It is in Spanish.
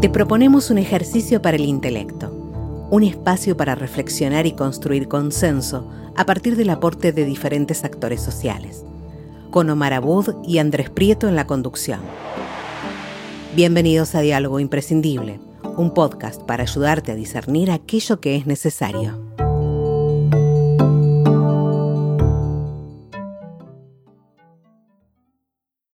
Te proponemos un ejercicio para el intelecto, un espacio para reflexionar y construir consenso a partir del aporte de diferentes actores sociales, con Omar Abud y Andrés Prieto en la conducción. Bienvenidos a Diálogo Imprescindible, un podcast para ayudarte a discernir aquello que es necesario.